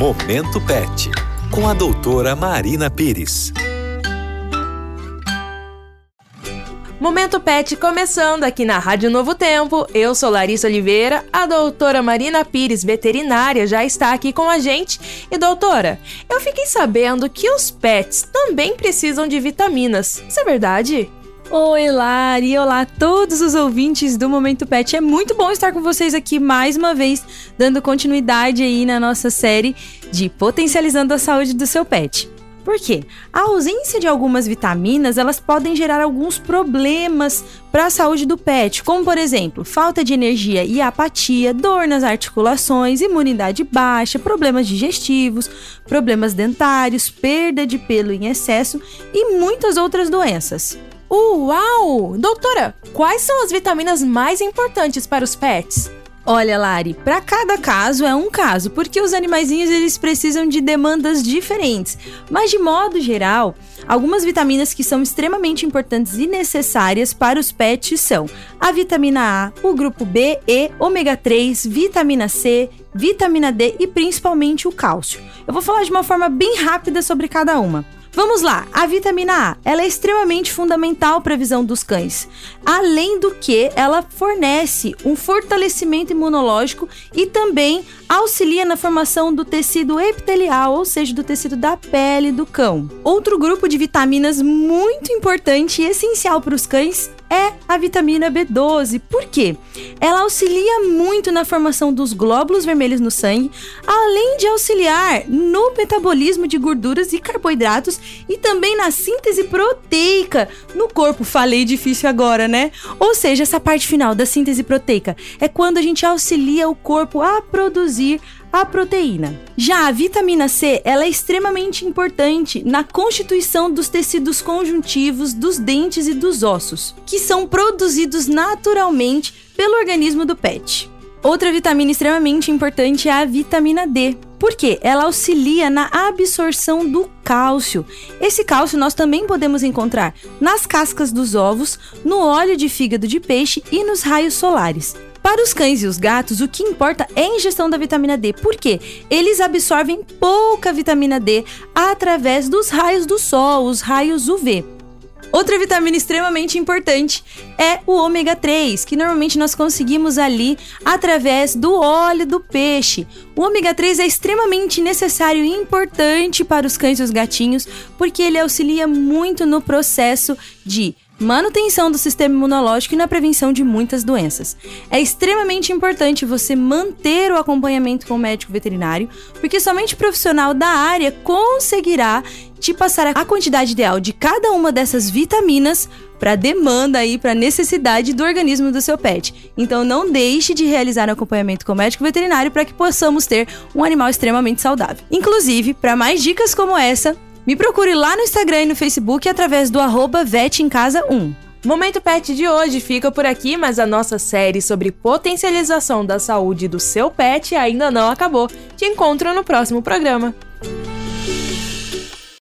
Momento Pet, com a doutora Marina Pires. Momento Pet começando aqui na Rádio Novo Tempo. Eu sou Larissa Oliveira, a doutora Marina Pires, veterinária, já está aqui com a gente. E doutora, eu fiquei sabendo que os pets também precisam de vitaminas. Isso é verdade? Oi, Lari! Olá a todos os ouvintes do Momento Pet. É muito bom estar com vocês aqui mais uma vez, dando continuidade aí na nossa série de potencializando a saúde do seu pet. Por quê? A ausência de algumas vitaminas, elas podem gerar alguns problemas para a saúde do pet, como por exemplo, falta de energia e apatia, dor nas articulações, imunidade baixa, problemas digestivos, problemas dentários, perda de pelo em excesso e muitas outras doenças. Uau! Doutora, quais são as vitaminas mais importantes para os pets? Olha, Lari, para cada caso é um caso, porque os animaizinhos eles precisam de demandas diferentes. Mas de modo geral, algumas vitaminas que são extremamente importantes e necessárias para os pets são a vitamina A, o grupo B, E, ômega 3, vitamina C, vitamina D e principalmente o cálcio. Eu vou falar de uma forma bem rápida sobre cada uma. Vamos lá, a vitamina A, ela é extremamente fundamental para a visão dos cães. Além do que, ela fornece um fortalecimento imunológico e também auxilia na formação do tecido epitelial, ou seja, do tecido da pele do cão. Outro grupo de vitaminas muito importante e essencial para os cães é a vitamina B12. Por quê? Ela auxilia muito na formação dos glóbulos vermelhos no sangue, além de auxiliar no metabolismo de gorduras e carboidratos e também na síntese proteica no corpo. Falei difícil agora, né? Ou seja, essa parte final da síntese proteica é quando a gente auxilia o corpo a produzir a proteína. Já a vitamina C, ela é extremamente importante na constituição dos tecidos conjuntivos dos dentes e dos ossos, que são produzidos naturalmente pelo organismo do pet. Outra vitamina extremamente importante é a vitamina D. Por quê? Ela auxilia na absorção do cálcio. Esse cálcio nós também podemos encontrar nas cascas dos ovos, no óleo de fígado de peixe e nos raios solares. Para os cães e os gatos, o que importa é a ingestão da vitamina D, porque eles absorvem pouca vitamina D através dos raios do sol, os raios UV. Outra vitamina extremamente importante é o ômega 3, que normalmente nós conseguimos ali através do óleo do peixe. O ômega 3 é extremamente necessário e importante para os cães e os gatinhos, porque ele auxilia muito no processo de manutenção do sistema imunológico e na prevenção de muitas doenças. É extremamente importante você manter o acompanhamento com o médico veterinário, porque somente o profissional da área conseguirá te passar a quantidade ideal de cada uma dessas vitaminas para demanda aí, para necessidade do organismo do seu pet. Então não deixe de realizar o acompanhamento com o médico veterinário para que possamos ter um animal extremamente saudável. Inclusive, para mais dicas como essa, me procure lá no Instagram e no Facebook através do arroba 1. Momento Pet de hoje fica por aqui, mas a nossa série sobre potencialização da saúde do seu pet ainda não acabou. Te encontro no próximo programa.